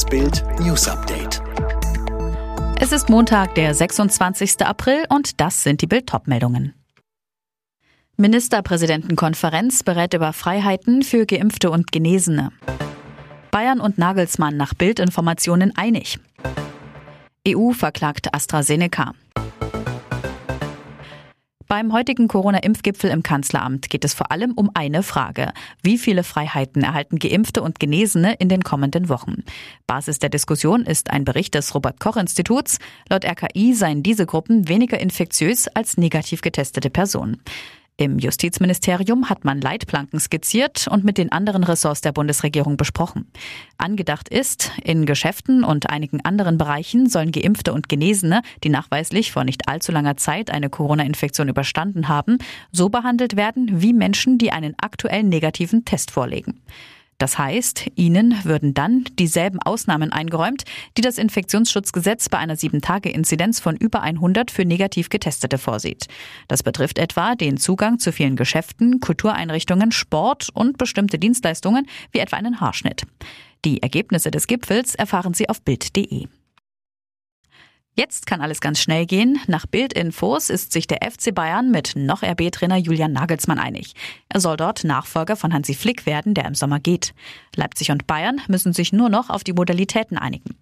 Das Bild News Update. Es ist Montag, der 26. April und das sind die Bild meldungen Ministerpräsidentenkonferenz berät über Freiheiten für Geimpfte und Genesene. Bayern und Nagelsmann nach Bildinformationen einig. EU verklagt AstraZeneca. Beim heutigen Corona-Impfgipfel im Kanzleramt geht es vor allem um eine Frage. Wie viele Freiheiten erhalten Geimpfte und Genesene in den kommenden Wochen? Basis der Diskussion ist ein Bericht des Robert-Koch-Instituts. Laut RKI seien diese Gruppen weniger infektiös als negativ getestete Personen. Im Justizministerium hat man Leitplanken skizziert und mit den anderen Ressorts der Bundesregierung besprochen. Angedacht ist, in Geschäften und einigen anderen Bereichen sollen Geimpfte und Genesene, die nachweislich vor nicht allzu langer Zeit eine Corona-Infektion überstanden haben, so behandelt werden wie Menschen, die einen aktuell negativen Test vorlegen. Das heißt, ihnen würden dann dieselben Ausnahmen eingeräumt, die das Infektionsschutzgesetz bei einer 7-Tage-Inzidenz von über 100 für negativ Getestete vorsieht. Das betrifft etwa den Zugang zu vielen Geschäften, Kultureinrichtungen, Sport und bestimmte Dienstleistungen wie etwa einen Haarschnitt. Die Ergebnisse des Gipfels erfahren Sie auf Bild.de. Jetzt kann alles ganz schnell gehen. Nach Bildinfos ist sich der FC Bayern mit noch RB-Trainer Julian Nagelsmann einig. Er soll dort Nachfolger von Hansi Flick werden, der im Sommer geht. Leipzig und Bayern müssen sich nur noch auf die Modalitäten einigen.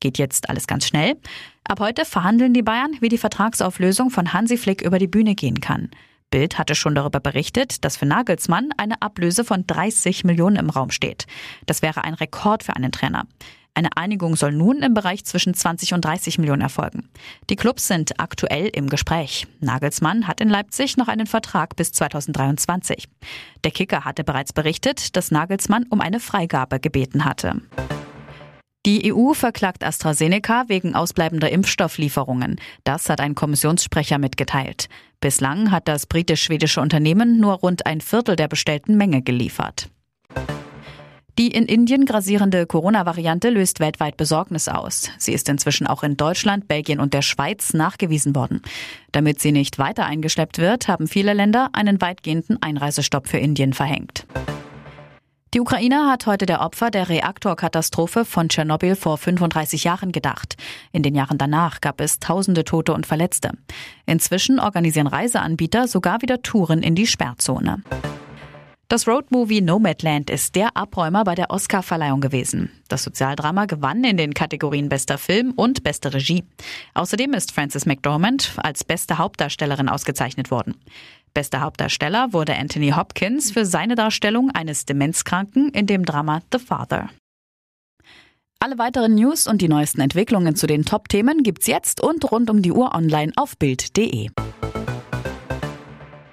Geht jetzt alles ganz schnell? Ab heute verhandeln die Bayern, wie die Vertragsauflösung von Hansi Flick über die Bühne gehen kann. Bild hatte schon darüber berichtet, dass für Nagelsmann eine Ablöse von 30 Millionen im Raum steht. Das wäre ein Rekord für einen Trainer. Eine Einigung soll nun im Bereich zwischen 20 und 30 Millionen erfolgen. Die Clubs sind aktuell im Gespräch. Nagelsmann hat in Leipzig noch einen Vertrag bis 2023. Der Kicker hatte bereits berichtet, dass Nagelsmann um eine Freigabe gebeten hatte. Die EU verklagt AstraZeneca wegen ausbleibender Impfstofflieferungen. Das hat ein Kommissionssprecher mitgeteilt. Bislang hat das britisch-schwedische Unternehmen nur rund ein Viertel der bestellten Menge geliefert. Die in Indien grasierende Corona-Variante löst weltweit Besorgnis aus. Sie ist inzwischen auch in Deutschland, Belgien und der Schweiz nachgewiesen worden. Damit sie nicht weiter eingeschleppt wird, haben viele Länder einen weitgehenden Einreisestopp für Indien verhängt. Die Ukraine hat heute der Opfer der Reaktorkatastrophe von Tschernobyl vor 35 Jahren gedacht. In den Jahren danach gab es tausende Tote und Verletzte. Inzwischen organisieren Reiseanbieter sogar wieder Touren in die Sperrzone. Das Roadmovie Nomadland ist der Abräumer bei der Oscar-Verleihung gewesen. Das Sozialdrama gewann in den Kategorien bester Film und beste Regie. Außerdem ist Frances McDormand als beste Hauptdarstellerin ausgezeichnet worden. Bester Hauptdarsteller wurde Anthony Hopkins für seine Darstellung eines Demenzkranken in dem Drama The Father. Alle weiteren News und die neuesten Entwicklungen zu den Top-Themen gibt's jetzt und rund um die Uhr online auf Bild.de.